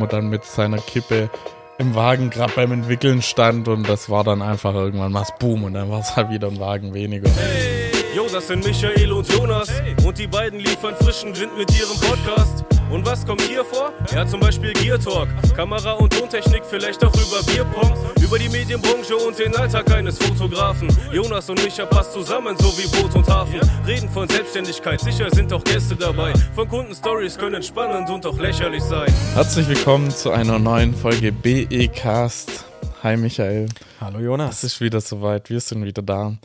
wo dann mit seiner Kippe im Wagen gerade beim Entwickeln stand und das war dann einfach irgendwann was Boom und dann war es halt wieder ein Wagen weniger. Hey, yo, das sind Michael und Jonas und die beiden liefern frischen Wind mit ihrem Podcast. Und was kommt hier vor? Ja, zum Beispiel Gear Talk, Kamera- und Tontechnik, vielleicht auch über Bierpong, über die Medienbranche und den Alltag eines Fotografen. Jonas und Micha passt zusammen, so wie Boot und Hafen. Reden von Selbstständigkeit, sicher sind auch Gäste dabei. Von Kundenstories können spannend und auch lächerlich sein. Herzlich willkommen zu einer neuen Folge BE Cast. Hi Michael. Hallo Jonas. Es ist wieder soweit, wir sind wieder da.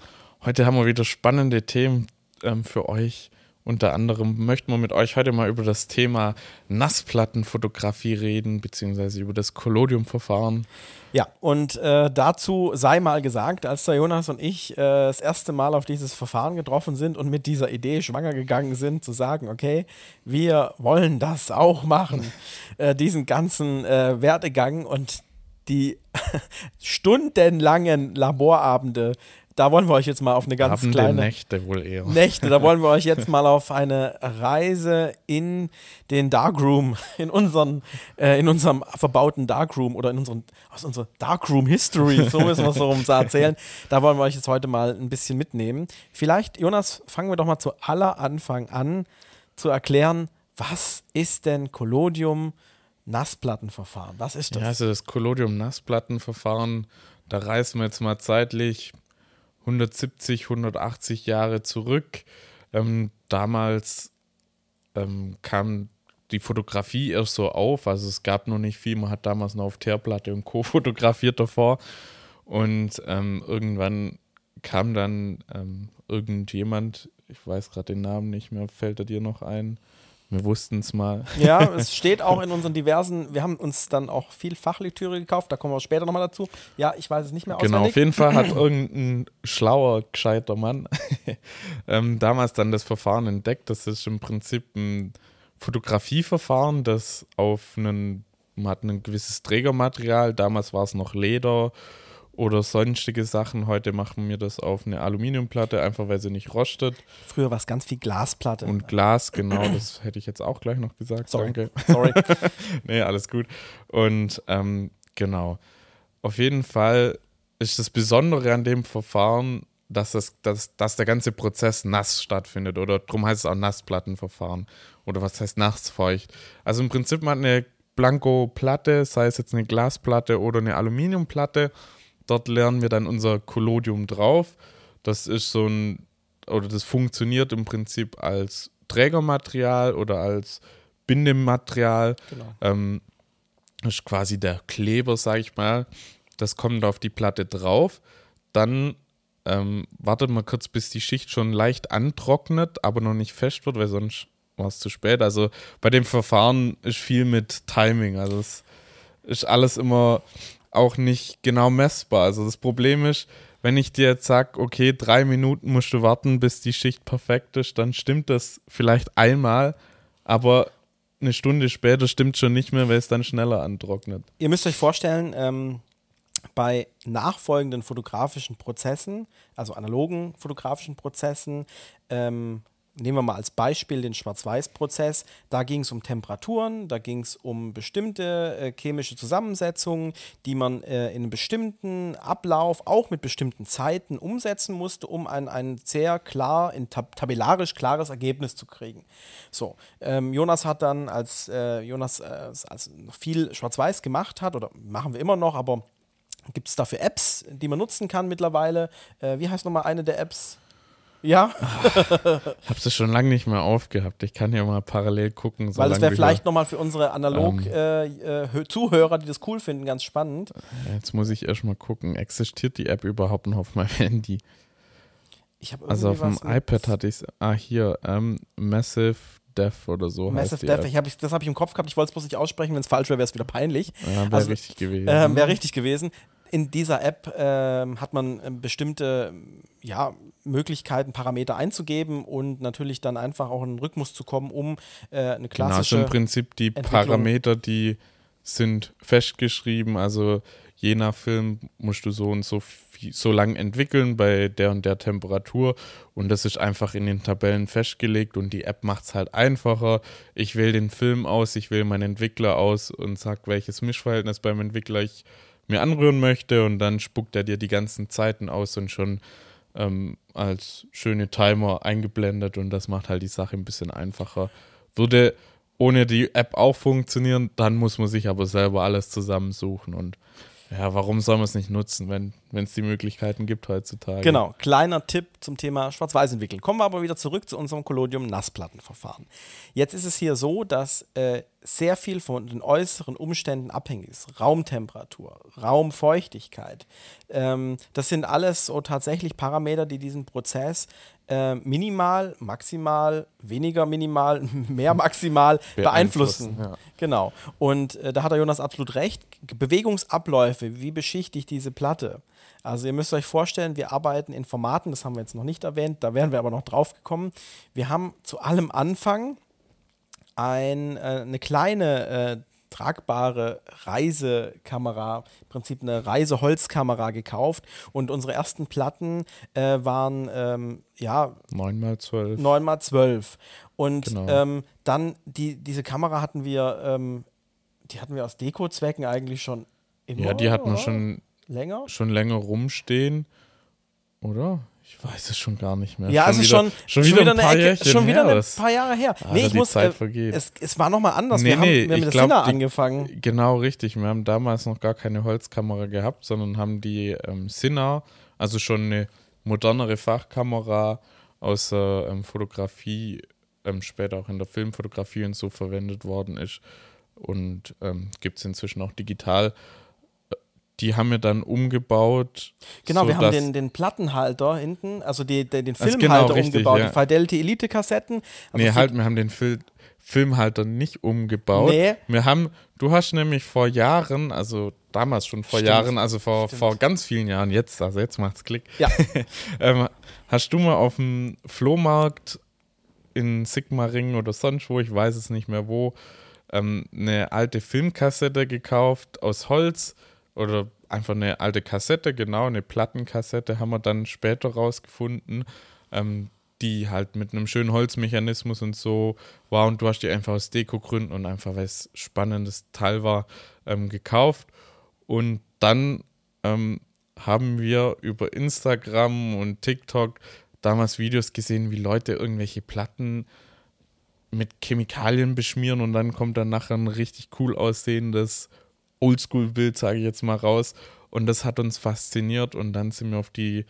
Heute haben wir wieder spannende Themen ähm, für euch. Unter anderem möchten wir mit euch heute mal über das Thema Nassplattenfotografie reden, beziehungsweise über das Collodium-Verfahren. Ja, und äh, dazu sei mal gesagt, als der Jonas und ich äh, das erste Mal auf dieses Verfahren getroffen sind und mit dieser Idee schwanger gegangen sind, zu sagen, okay, wir wollen das auch machen, äh, diesen ganzen äh, Werdegang und die stundenlangen Laborabende da wollen wir euch jetzt mal auf eine ganz Abende, kleine Nächte wohl eher. Nächte, da wollen wir euch jetzt mal auf eine Reise in den Darkroom, in unseren, äh, in unserem verbauten Darkroom oder in unseren, aus unserer Darkroom History, so müssen wir es so rum erzählen. Da wollen wir euch jetzt heute mal ein bisschen mitnehmen. Vielleicht, Jonas, fangen wir doch mal zu aller Anfang an zu erklären, was ist denn Collodium Nassplattenverfahren? Was ist das? Ja, also das Collodium Nassplattenverfahren, da reisen wir jetzt mal zeitlich 170, 180 Jahre zurück. Ähm, damals ähm, kam die Fotografie erst so auf, also es gab noch nicht viel, man hat damals noch auf Teerplatte und Co. fotografiert davor und ähm, irgendwann kam dann ähm, irgendjemand, ich weiß gerade den Namen nicht mehr, fällt er dir noch ein? Wir wussten es mal. Ja, es steht auch in unseren diversen, wir haben uns dann auch viel Fachlektüre gekauft, da kommen wir später nochmal dazu. Ja, ich weiß es nicht mehr Genau, auswendig. auf jeden Fall hat irgendein schlauer, gescheiter Mann ähm, damals dann das Verfahren entdeckt. Das ist im Prinzip ein Fotografieverfahren, das auf einen, man hat ein gewisses Trägermaterial, damals war es noch Leder oder sonstige Sachen. Heute machen wir das auf eine Aluminiumplatte, einfach weil sie nicht rostet. Früher war es ganz viel Glasplatte. Und Glas, genau, das hätte ich jetzt auch gleich noch gesagt. Sorry. Danke. Sorry. nee, alles gut. Und ähm, genau. Auf jeden Fall ist das Besondere an dem Verfahren, dass, das, dass, dass der ganze Prozess nass stattfindet. Oder darum heißt es auch Nassplattenverfahren. Oder was heißt nassfeucht? Also im Prinzip man hat eine Blanko-Platte, sei es jetzt eine Glasplatte oder eine Aluminiumplatte. Dort lernen wir dann unser Collodium drauf. Das ist so ein, oder das funktioniert im Prinzip als Trägermaterial oder als Bindematerial. Genau. Ähm, das ist quasi der Kleber, sag ich mal. Das kommt auf die Platte drauf. Dann ähm, wartet man kurz, bis die Schicht schon leicht antrocknet, aber noch nicht fest wird, weil sonst war es zu spät. Also bei dem Verfahren ist viel mit Timing. Also es ist alles immer auch nicht genau messbar. Also das Problem ist, wenn ich dir jetzt sage, okay, drei Minuten musst du warten, bis die Schicht perfekt ist, dann stimmt das vielleicht einmal, aber eine Stunde später stimmt schon nicht mehr, weil es dann schneller antrocknet. Ihr müsst euch vorstellen, ähm, bei nachfolgenden fotografischen Prozessen, also analogen fotografischen Prozessen, ähm, nehmen wir mal als Beispiel den Schwarz-Weiß-Prozess. Da ging es um Temperaturen, da ging es um bestimmte äh, chemische Zusammensetzungen, die man äh, in einem bestimmten Ablauf, auch mit bestimmten Zeiten umsetzen musste, um ein, ein sehr klar, in tab tabellarisch klares Ergebnis zu kriegen. So, ähm, Jonas hat dann, als äh, Jonas äh, als viel Schwarz-Weiß gemacht hat, oder machen wir immer noch, aber gibt es dafür Apps, die man nutzen kann mittlerweile? Äh, wie heißt nochmal eine der Apps? Ja, Hab's das schon lange nicht mehr aufgehabt. Ich kann ja mal parallel gucken. weil das solange wäre vielleicht nochmal für unsere Ähm. Analog-Zuhörer, die das cool finden, ganz spannend. Jetzt muss ich erst mal gucken, existiert die App überhaupt noch auf meinem Handy? Ich habe Also auf dem iPad hatte ich es. Ah, hier, ähm, Massive Death oder so heißt Massive Death, ich hab, ich, das habe ich im Kopf gehabt, ich wollte es bloß nicht aussprechen, wenn es falsch wäre, wäre es wieder peinlich. Ja, wäre Also, richtig gewesen. Ähm, Wäre richtig gewesen. In dieser App ähm, hat man ähm, bestimmte ähm, ja, Möglichkeiten, Parameter einzugeben und natürlich dann einfach auch in den Rhythmus zu kommen, um äh, eine genau, also klassische. im Prinzip die. Parameter, die sind festgeschrieben. Also je nach Film musst du so und so viel, so lang entwickeln bei der und der Temperatur und das ist einfach in den Tabellen festgelegt und die App macht es halt einfacher. Ich wähle den Film aus, ich wähle meinen Entwickler aus und sag, welches Mischverhältnis beim Entwickler ich mir anrühren möchte und dann spuckt er dir die ganzen Zeiten aus und schon ähm, als schöne Timer eingeblendet und das macht halt die Sache ein bisschen einfacher. Würde ohne die App auch funktionieren, dann muss man sich aber selber alles zusammensuchen und ja, warum soll man es nicht nutzen, wenn es die Möglichkeiten gibt heutzutage? Genau, kleiner Tipp zum Thema Schwarz-Weiß entwickeln. Kommen wir aber wieder zurück zu unserem Collodium-Nassplattenverfahren. Jetzt ist es hier so, dass äh, sehr viel von den äußeren Umständen abhängig ist. Raumtemperatur, Raumfeuchtigkeit. Ähm, das sind alles so tatsächlich Parameter, die diesen Prozess äh, minimal, maximal, weniger minimal, mehr maximal beeinflussen. beeinflussen. Ja. Genau. Und äh, da hat der Jonas absolut recht. Bewegungsabläufe, wie beschichte ich diese Platte? Also ihr müsst euch vorstellen, wir arbeiten in Formaten, das haben wir jetzt noch nicht erwähnt, da wären wir aber noch drauf gekommen. Wir haben zu allem Anfang ein, äh, eine kleine äh, tragbare Reisekamera, im Prinzip eine Reiseholzkamera gekauft und unsere ersten Platten äh, waren ähm, ja 9x12. 9x12. Und genau. ähm, dann die, diese Kamera hatten wir, ähm, die hatten wir aus Deko-Zwecken eigentlich schon immer. Ja, die hatten wir schon länger, schon länger rumstehen, oder? Ich weiß es schon gar nicht mehr. Ja, schon also wieder, schon, schon, wieder, wieder eine Ecke, Jährchen schon wieder her, ein paar Jahre her. Ah, nee, ich muss, Zeit äh, vergeht. Es, es war nochmal anders. Nee, wir haben, wir haben mit glaub, der angefangen. Genau, richtig. Wir haben damals noch gar keine Holzkamera gehabt, sondern haben die ähm, Sinna, also schon eine modernere Fachkamera aus der ähm, Fotografie, ähm, später auch in der Filmfotografie und so verwendet worden ist. Und ähm, gibt es inzwischen auch digital die haben wir dann umgebaut. Genau, wir haben den, den Plattenhalter hinten, also die, den, den also Filmhalter genau, richtig, umgebaut, ja. die Fidelity Elite-Kassetten. Also nee, halt, wir haben den Fil Filmhalter nicht umgebaut. Nee. Wir haben, du hast nämlich vor Jahren, also damals schon vor Stimmt. Jahren, also vor, vor ganz vielen Jahren, jetzt, also jetzt macht's Klick. Ja. ähm, hast du mal auf dem Flohmarkt in Sigmaringen oder sonst wo, ich weiß es nicht mehr wo, ähm, eine alte Filmkassette gekauft aus Holz oder einfach eine alte Kassette, genau, eine Plattenkassette haben wir dann später rausgefunden, ähm, die halt mit einem schönen Holzmechanismus und so war. Und du hast die einfach aus Deko-Gründen und einfach, weil es spannendes Teil war, ähm, gekauft. Und dann ähm, haben wir über Instagram und TikTok damals Videos gesehen, wie Leute irgendwelche Platten mit Chemikalien beschmieren und dann kommt dann nachher ein richtig cool aussehendes Oldschool-Bild, sage ich jetzt mal raus. Und das hat uns fasziniert und dann sind wir auf die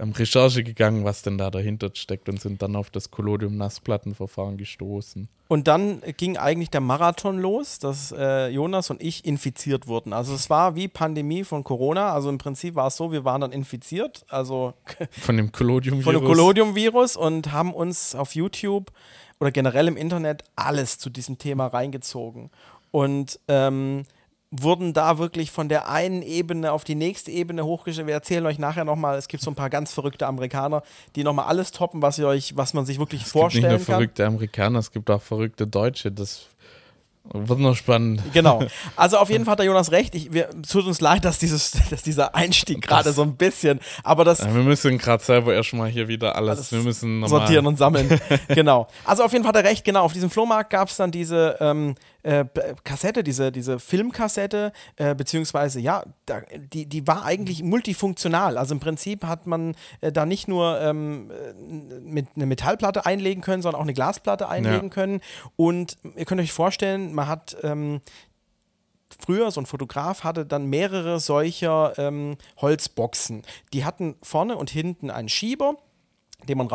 ähm, Recherche gegangen, was denn da dahinter steckt und sind dann auf das Collodium-Nassplattenverfahren gestoßen. Und dann ging eigentlich der Marathon los, dass äh, Jonas und ich infiziert wurden. Also es war wie Pandemie von Corona. Also im Prinzip war es so, wir waren dann infiziert, also von dem Collodium-Virus. Von dem Collodium-Virus und haben uns auf YouTube oder generell im Internet alles zu diesem Thema reingezogen. Und ähm, wurden da wirklich von der einen Ebene auf die nächste Ebene hochgestellt. Wir erzählen euch nachher nochmal, es gibt so ein paar ganz verrückte Amerikaner, die nochmal alles toppen, was ihr euch, was man sich wirklich es vorstellen kann. Es gibt nicht nur verrückte Amerikaner, es gibt auch verrückte Deutsche. Das wird noch spannend. Genau. Also auf jeden Fall hat der Jonas recht. Ich, wir, tut uns leid, dass, dieses, dass dieser Einstieg gerade so ein bisschen, aber das. Ja, wir müssen gerade selber erstmal hier wieder alles, alles wir müssen sortieren und sammeln. genau. Also auf jeden Fall hat er recht. Genau. Auf diesem Flohmarkt gab es dann diese ähm, äh, Kassette, diese, diese Filmkassette, äh, beziehungsweise ja, da, die, die war eigentlich multifunktional. Also im Prinzip hat man äh, da nicht nur ähm, äh, mit eine Metallplatte einlegen können, sondern auch eine Glasplatte einlegen ja. können. Und ihr könnt euch vorstellen, man hat ähm, früher, so ein Fotograf hatte dann mehrere solcher ähm, Holzboxen. Die hatten vorne und hinten einen Schieber den man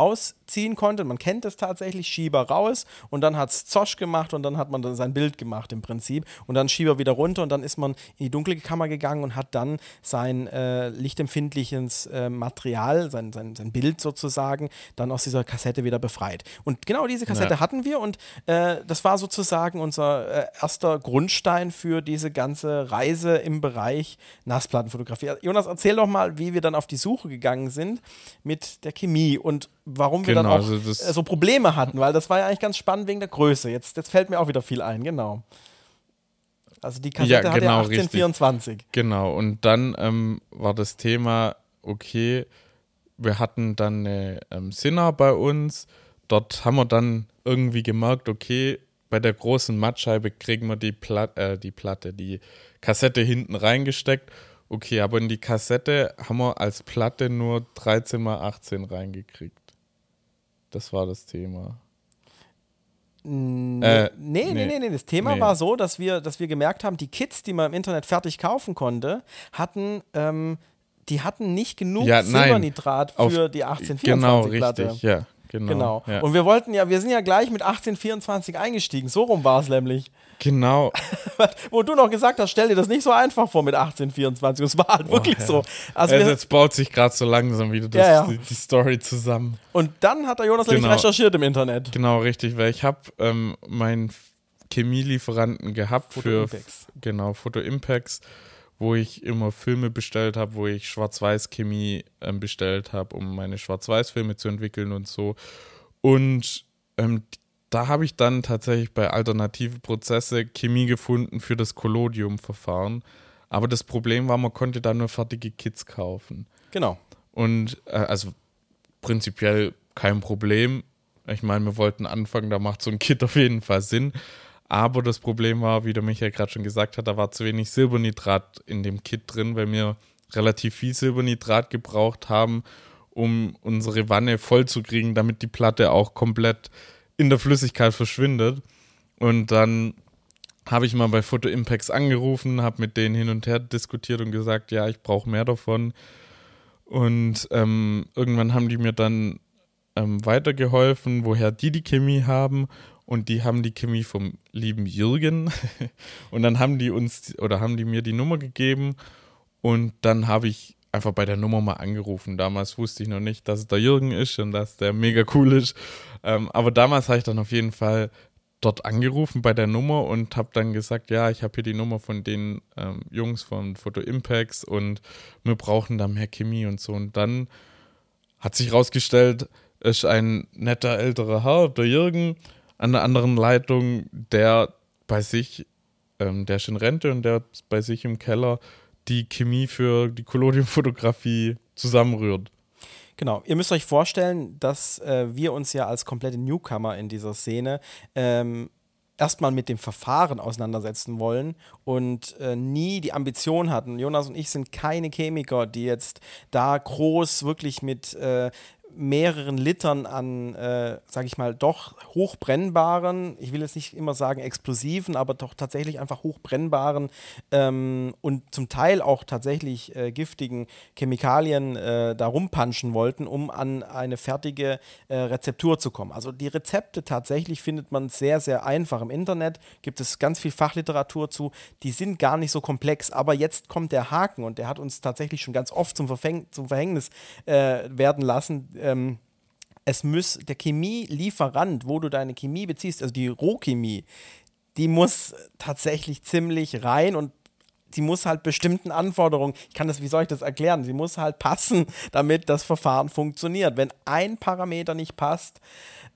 rausziehen konnte. Man kennt es tatsächlich, Schieber raus und dann hat es Zosch gemacht und dann hat man dann sein Bild gemacht im Prinzip und dann Schieber wieder runter und dann ist man in die dunkle Kammer gegangen und hat dann sein äh, lichtempfindliches äh, Material, sein, sein, sein Bild sozusagen, dann aus dieser Kassette wieder befreit. Und genau diese Kassette ja. hatten wir und äh, das war sozusagen unser äh, erster Grundstein für diese ganze Reise im Bereich Nassplattenfotografie. Jonas, erzähl doch mal, wie wir dann auf die Suche gegangen sind mit der Chemie und und warum wir genau, dann auch also so Probleme hatten, weil das war ja eigentlich ganz spannend wegen der Größe. Jetzt, jetzt fällt mir auch wieder viel ein, genau. Also die Kassette Ja, hatte genau, 1824. Genau, und dann ähm, war das Thema, okay, wir hatten dann eine ähm, Sinner bei uns. Dort haben wir dann irgendwie gemerkt, okay, bei der großen Mattscheibe kriegen wir die, Plat äh, die Platte, die Kassette hinten reingesteckt. Okay, aber in die Kassette haben wir als Platte nur 13 mal 18 reingekriegt. Das war das Thema. Nee, Äh, nee, nee, nee. nee. Das Thema Nee. war so, dass wir, dass wir gemerkt haben, die Kits, die man im Internet fertig kaufen konnte, hatten, ähm, die hatten nicht genug Ja. Silbernitrat Auf- für die 1824 Genau, Platte. richtig, ja. Genau. Genau. Ja. Und wir wollten ja, wir sind ja gleich mit 1824 eingestiegen. So rum war es nämlich. Genau. Wo du noch gesagt hast, stell dir das nicht so einfach vor mit 1824. Und es war halt wirklich ja. so. Also Also wir, jetzt baut sich gerade so langsam wieder das, Ja, ja. Die, die Story zusammen. und dann hat der Jonas nämlich Genau. recherchiert im Internet. Genau, richtig, weil ich habe ähm, meinen Chemielieferanten gehabt Photo für Impacts. genau Photo Impacts, wo ich immer Filme bestellt habe, wo ich Schwarz-Weiß-Chemie ähm, bestellt habe, um meine Schwarz-Weiß-Filme zu entwickeln und so. Und ähm, da habe ich dann tatsächlich bei alternative Prozesse Chemie gefunden für das Collodium-Verfahren. Aber das Problem war, man konnte da nur fertige Kits kaufen. Genau. Und äh, also prinzipiell kein Problem. Ich meine, wir wollten anfangen, da macht so ein Kit auf jeden Fall Sinn. Aber das Problem war, wie der Michael gerade schon gesagt hat, da war zu wenig Silbernitrat in dem Kit drin, weil wir relativ viel Silbernitrat gebraucht haben, um unsere Wanne voll zu kriegen, damit die Platte auch komplett in der Flüssigkeit verschwindet. Und dann habe ich mal bei Photo Impacts angerufen, habe mit denen hin und her diskutiert und gesagt, ja, ich brauche mehr davon. Und ähm, irgendwann haben die mir dann ähm, weitergeholfen, woher die die Chemie haben. Und die haben die Chemie vom lieben Jürgen. und dann haben die uns oder haben die mir die Nummer gegeben. Und dann habe ich einfach bei der Nummer mal angerufen. Damals wusste ich noch nicht, dass es der Jürgen ist und dass der mega cool ist. Ähm, aber damals habe ich dann auf jeden Fall dort angerufen bei der Nummer und habe dann gesagt, ja, ich habe hier die Nummer von den ähm, Jungs von Photo Impacts und wir brauchen da mehr Chemie und so. Und dann hat sich rausgestellt, ist ein netter älterer Herr, der Jürgen, an der anderen Leitung, der bei sich, ähm, der ist in Rente und der bei sich im Keller die Chemie für die Collodium-Fotografie zusammenrührt. Genau, ihr müsst euch vorstellen, dass äh, wir uns ja als komplette Newcomer in dieser Szene ähm, erstmal mit dem Verfahren auseinandersetzen wollen und äh, nie die Ambition hatten. Jonas und ich sind keine Chemiker, die jetzt da groß wirklich mit äh, mehreren Litern an, äh, sage ich mal, doch hochbrennbaren, ich will jetzt nicht immer sagen explosiven, aber doch tatsächlich einfach hochbrennbaren ähm, und zum Teil auch tatsächlich äh, giftigen Chemikalien äh, da rumpanschen wollten, um an eine fertige äh, Rezeptur zu kommen. Also die Rezepte tatsächlich findet man sehr, sehr einfach im Internet, gibt es ganz viel Fachliteratur zu, die sind gar nicht so komplex, aber jetzt kommt der Haken und der hat uns tatsächlich schon ganz oft zum, Verfäng zum Verhängnis äh, werden lassen. Ähm, es muss der Chemielieferant, wo du deine Chemie beziehst, also die Rohchemie, die muss tatsächlich ziemlich rein und sie muss halt bestimmten Anforderungen, ich kann das, wie soll ich das erklären? Sie muss halt passen, damit das Verfahren funktioniert. Wenn ein Parameter nicht passt,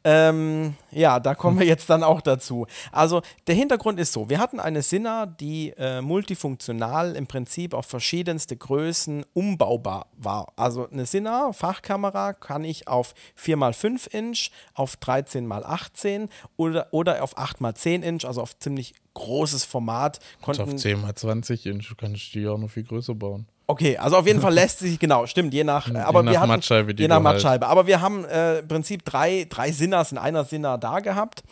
ähm, ja, da kommen wir jetzt dann auch dazu. Also der Hintergrund ist so, wir hatten eine Sinna, die äh, multifunktional im Prinzip auf verschiedenste Größen umbaubar war. Also eine Sinna, Fachkamera, kann ich auf 4x5 Inch, auf 13x18 oder, oder auf 8x10 Inch, also auf ziemlich großes Format. Und auf Konnten, 10 mal 20 Inch kannst du die auch noch viel größer bauen. Okay, also auf jeden Fall lässt sich, genau, stimmt, je nach, Je aber nach wir hatten, Mattscheibe, die je nach halt- Mattscheibe. Aber wir haben äh, im Prinzip drei, drei Sinners in einer Sinner da gehabt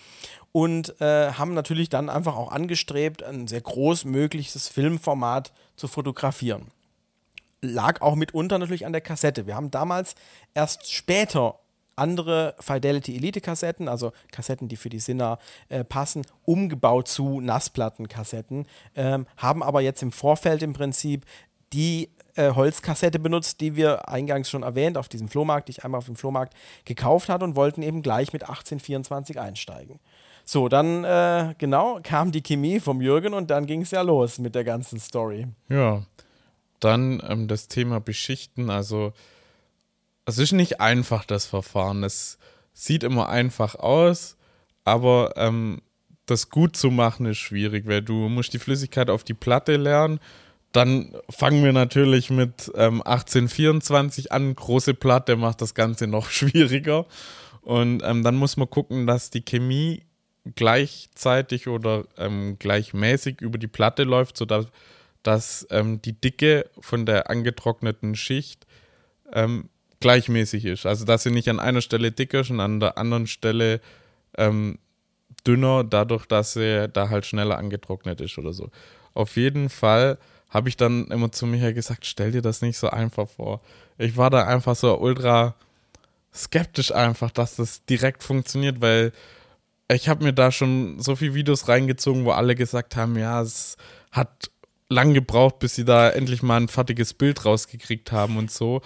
und äh, haben natürlich dann einfach auch angestrebt, ein sehr groß mögliches Filmformat zu fotografieren. Lag auch mitunter natürlich an der Kassette. Wir haben damals erst später andere Fidelity Elite Kassetten, also Kassetten, die für die Sinner äh, passen, umgebaut zu Nassplattenkassetten, ähm, haben aber jetzt im Vorfeld im Prinzip die äh, Holzkassette benutzt, die wir eingangs schon erwähnt auf diesem Flohmarkt, die ich einmal auf dem Flohmarkt gekauft hatte und wollten eben gleich mit 1824 einsteigen. So, dann äh, genau kam die Chemie vom Jürgen und dann ging es ja los mit der ganzen Story. Ja. Dann ähm, das Thema Beschichten. Also, es ist nicht einfach, das Verfahren. Es sieht immer einfach aus, aber ähm, das gut zu machen ist schwierig, weil du musst die Flüssigkeit auf die Platte lernen. Dann fangen wir natürlich mit ähm, 1824 an. Große Platte macht das Ganze noch schwieriger. Und ähm, dann muss man gucken, dass die Chemie gleichzeitig oder ähm, gleichmäßig über die Platte läuft, sodass dass, ähm, die Dicke von der angetrockneten Schicht ähm, gleichmäßig ist. Also dass sie nicht an einer Stelle dicker ist und an der anderen Stelle ähm, dünner, dadurch, dass sie da halt schneller angetrocknet ist oder so. Auf jeden Fall habe ich dann immer zu Michael gesagt, stell dir das nicht so einfach vor. Ich war da einfach so ultra skeptisch einfach, dass das direkt funktioniert, weil ich habe mir da schon so viele Videos reingezogen, wo alle gesagt haben, ja, es hat lang gebraucht, bis sie da endlich mal ein fertiges Bild rausgekriegt haben und so.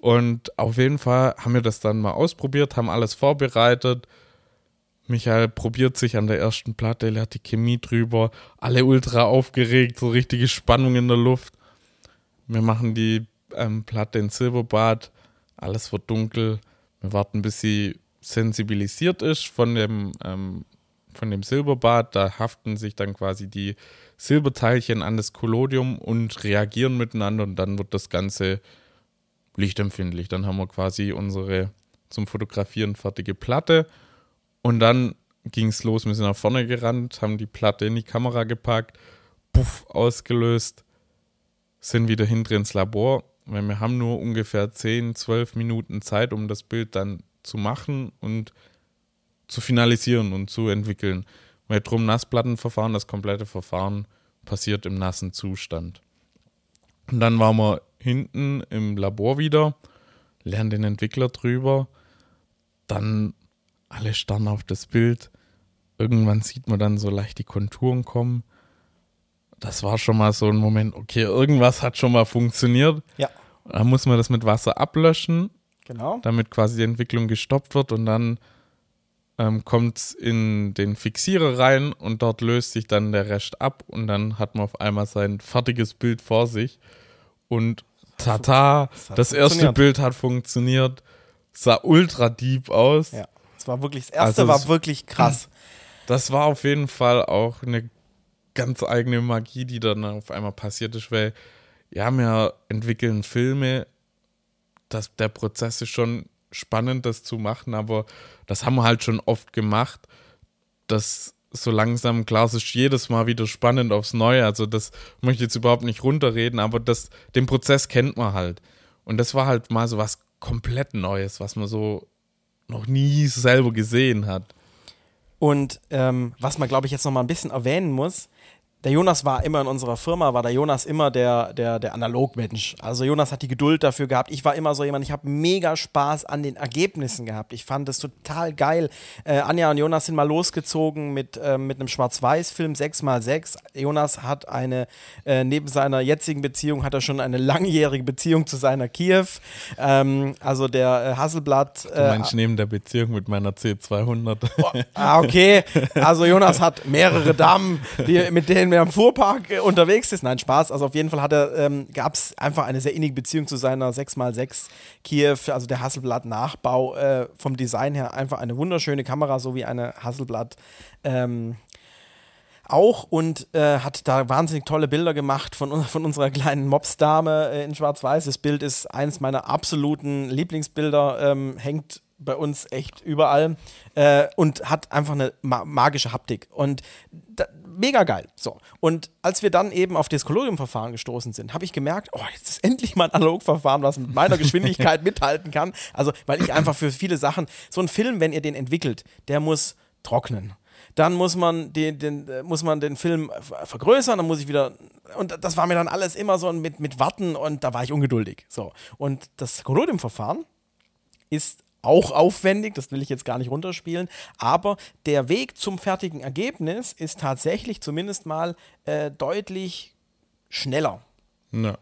Und auf jeden Fall haben wir das dann mal ausprobiert, haben alles vorbereitet. Michael probiert sich an der ersten Platte, er hat die Chemie drüber, alle ultra aufgeregt, so richtige Spannung in der Luft. Wir machen die ähm, Platte in Silberbad, alles wird dunkel. Wir warten, bis sie sensibilisiert ist von dem, ähm, von dem Silberbad. Da haften sich dann quasi die Silberteilchen an das Collodium und reagieren miteinander und dann wird das Ganze lichtempfindlich. Dann haben wir quasi unsere zum Fotografieren fertige Platte und dann ging es los. Wir sind nach vorne gerannt, haben die Platte in die Kamera gepackt, puff, ausgelöst, sind wieder hinter ins Labor, weil wir haben nur ungefähr 10, 12 Minuten Zeit, um das Bild dann zu machen und zu finalisieren und zu entwickeln. Weil drum Nassplattenverfahren, das komplette Verfahren passiert im nassen Zustand. Und dann waren wir hinten im Labor wieder, lernen den Entwickler drüber, dann alle starren auf das Bild. Irgendwann sieht man dann so leicht die Konturen kommen. Das war schon mal so ein Moment, okay, irgendwas hat schon mal funktioniert. Ja. Dann muss man das mit Wasser ablöschen, Genau. damit quasi die Entwicklung gestoppt wird und dann ähm, kommt es in den Fixierer rein und dort löst sich dann der Rest ab und dann hat man auf einmal sein fertiges Bild vor sich und tata, Das erste. Bild hat funktioniert, sah ultra deep aus. Ja. Es war wirklich, das erste Also war es- wirklich krass. Das war auf jeden Fall auch eine ganz eigene Magie, die dann auf einmal passiert ist, weil ja, wir entwickeln Filme, das, der Prozess ist schon spannend, das zu machen, aber das haben wir halt schon oft gemacht. Das so langsam, ist jedes Mal wieder spannend aufs Neue. Also das möchte ich jetzt überhaupt nicht runterreden, aber das, den Prozess kennt man halt. Und das war halt mal so was komplett Neues, was man so noch nie selber gesehen hat. Und ähm, was man, glaube ich, jetzt noch mal ein bisschen erwähnen muss, der Jonas war immer in unserer Firma, war der Jonas immer der, der, der Analogmensch. Also Jonas hat die Geduld dafür gehabt. Ich war immer so jemand, ich habe mega Spaß an den Ergebnissen gehabt. Ich fand das total geil. Äh, Anja und Jonas sind mal losgezogen mit, ähm, mit einem Schwarz-Weiß-Film 6x6. Jonas hat eine, äh, neben seiner jetzigen Beziehung, hat er schon eine langjährige Beziehung zu seiner Kiew. Ähm, also der äh, Hasselblatt. Du Äh, meinst neben der Beziehung mit meiner C200? Ah, okay. Also Jonas hat mehrere Damen, die, mit denen er im Fuhrpark äh, unterwegs ist. Nein, Spaß. Also auf jeden Fall ähm, gab es einfach eine sehr innige Beziehung zu seiner 6x6 Kiew, also der Hasselblatt-Nachbau. Äh, vom Design her einfach eine wunderschöne Kamera, so wie eine Hasselblatt. Ähm, auch und äh, hat da wahnsinnig tolle Bilder gemacht von, von unserer kleinen Mopsdame äh, in Schwarz-Weiß. Das Bild ist eines meiner absoluten Lieblingsbilder, ähm, hängt bei uns echt überall äh, und hat einfach eine ma magische Haptik. Und da, mega geil. So. Und als wir dann eben auf das Collodium-Verfahren gestoßen sind, habe ich gemerkt, oh, jetzt ist endlich mal ein Analogverfahren, was mit meiner Geschwindigkeit mithalten kann. Also, weil ich einfach für viele Sachen, so ein Film, wenn ihr den entwickelt, der muss trocknen. Dann muss man den, den, äh, muss man den Film ver- vergrößern, dann muss ich wieder. Und das war mir dann alles immer so mit, mit Warten und da war ich ungeduldig. So. Und das Collodium-Verfahren ist auch aufwendig, das will ich jetzt gar nicht runterspielen, aber der Weg zum fertigen Ergebnis ist tatsächlich zumindest mal äh, deutlich schneller. ja.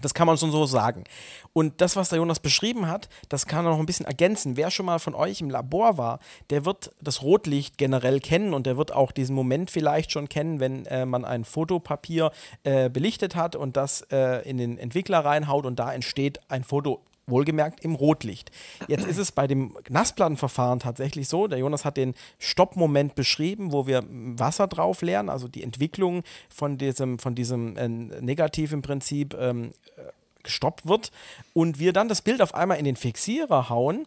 Das kann man schon so sagen. Und das, was der Jonas beschrieben hat, das kann er noch ein bisschen ergänzen. Wer schon mal von euch im Labor war, der wird das Rotlicht generell kennen und der wird auch diesen Moment vielleicht schon kennen, wenn äh, man ein Fotopapier äh, belichtet hat und das äh, in den Entwickler reinhaut und da entsteht ein Foto wohlgemerkt im Rotlicht. Jetzt ist es bei dem Nassplattenverfahren tatsächlich so, der Jonas hat den Stoppmoment beschrieben, wo wir Wasser drauf leeren, also die Entwicklung von diesem, von diesem äh, Negativ im Prinzip ähm, äh, gestoppt wird und wir dann das Bild auf einmal in den Fixierer hauen,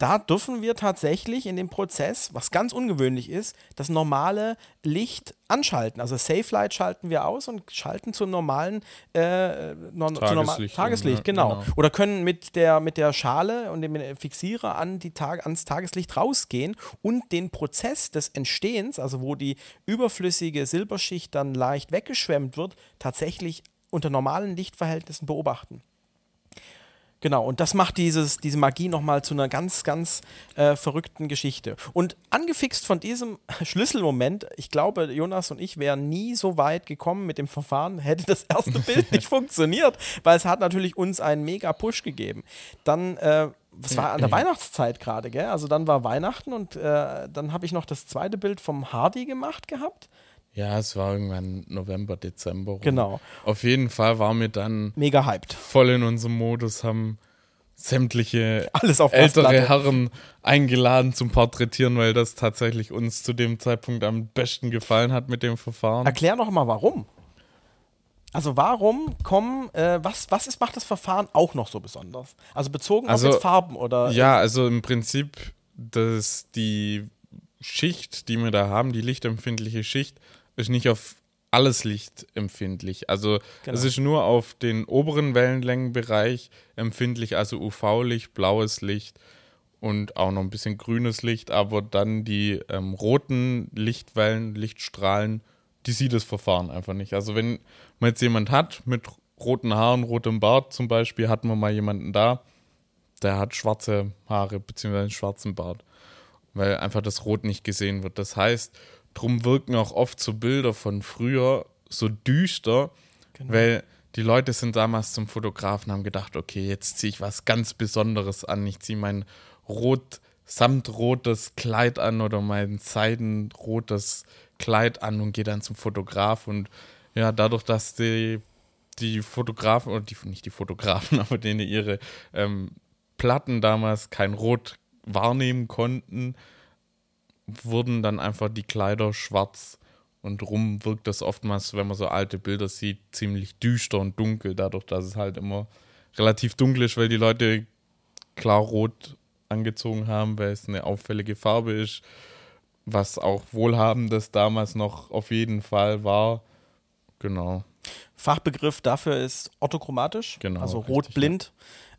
da dürfen wir tatsächlich in dem Prozess, was ganz ungewöhnlich ist, das normale Licht anschalten. Also Safe Light schalten wir aus und schalten zum normalen äh, no Tageslicht, normal Tageslicht ja, genau. genau. Oder können mit der, mit der Schale und dem Fixierer an die Tag ans Tageslicht rausgehen und den Prozess des Entstehens, also wo die überflüssige Silberschicht dann leicht weggeschwemmt wird, tatsächlich unter normalen Lichtverhältnissen beobachten. Genau, und das macht dieses, diese Magie nochmal zu einer ganz, ganz äh, verrückten Geschichte. Und angefixt von diesem Schlüsselmoment, ich glaube, Jonas und ich wären nie so weit gekommen mit dem Verfahren, hätte das erste Bild nicht funktioniert, weil es hat natürlich uns einen mega Push gegeben. Dann, äh, es war an der Weihnachtszeit gerade, gell? Also dann war Weihnachten und äh, dann habe ich noch das zweite Bild vom Hardy gemacht gehabt. Ja, es war irgendwann November, Dezember. rum. Genau. Auf jeden Fall waren wir dann Mega hyped. voll in unserem Modus, haben sämtliche Alles auf ältere. Herren eingeladen zum Porträtieren, weil das tatsächlich uns zu dem Zeitpunkt am besten gefallen hat mit dem Verfahren. Erklär noch mal, warum. Also warum kommen, äh, was, was ist, macht das Verfahren auch noch so besonders? Also bezogen Also, auf jetzt Farben oder Ja, also im Prinzip, dass die Schicht, die wir da haben, die lichtempfindliche Schicht, ist nicht auf alles Licht empfindlich. Also Genau. es ist nur auf den oberen Wellenlängenbereich empfindlich, also UV-Licht, blaues Licht und auch noch ein bisschen grünes Licht, aber dann die ähm, roten Lichtwellen, Lichtstrahlen, die sieht das Verfahren einfach nicht. Also wenn man jetzt jemand hat mit roten Haaren, rotem Bart zum Beispiel, hatten wir mal jemanden da, der hat schwarze Haare bzw. einen schwarzen Bart, weil einfach das Rot nicht gesehen wird. Das heißt, drum wirken auch oft so Bilder von früher so düster, weil die Leute sind damals zum Fotografen, haben gedacht, okay, jetzt ziehe ich was ganz Besonderes an. Ich ziehe mein rot, samtrotes Kleid an oder mein seidenrotes Kleid an und gehe dann zum Fotograf. Und ja, dadurch, dass die, die Fotografen, oder die, nicht die Fotografen, aber denen ihre ähm, Platten damals kein Rot wahrnehmen konnten, wurden dann einfach die Kleider schwarz. Und rum wirkt das oftmals, wenn man so alte Bilder sieht, ziemlich düster und dunkel, dadurch, dass es halt immer relativ dunkel ist, weil die Leute klar rot angezogen haben, weil es eine auffällige Farbe ist, was auch wohlhabendes damals noch auf jeden Fall war. Genau. Fachbegriff dafür ist orthochromatisch, Genau, also rotblind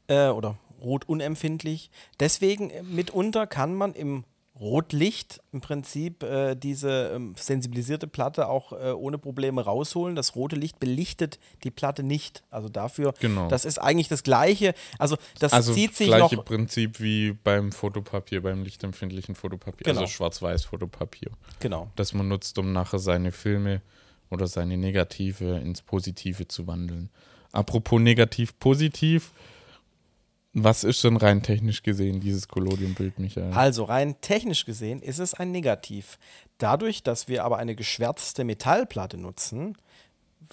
äh, oder rotunempfindlich. Deswegen äh, mitunter kann man im Rotlicht im Prinzip äh, diese ähm, sensibilisierte Platte auch äh, ohne Probleme rausholen. Das rote Licht belichtet die Platte nicht. Also dafür, Genau. das ist eigentlich das Gleiche. Also das Also zieht sich gleiche noch. Prinzip wie beim Fotopapier, beim lichtempfindlichen Fotopapier, Genau. also schwarz-weiß-Fotopapier. Genau. das man nutzt, um nachher seine Filme oder seine Negative ins Positive zu wandeln. Apropos negativ-positiv, was ist denn rein technisch gesehen dieses Collodium-Bild, Michael? Also rein technisch gesehen ist es ein Negativ. Dadurch, dass wir aber eine geschwärzte Metallplatte nutzen,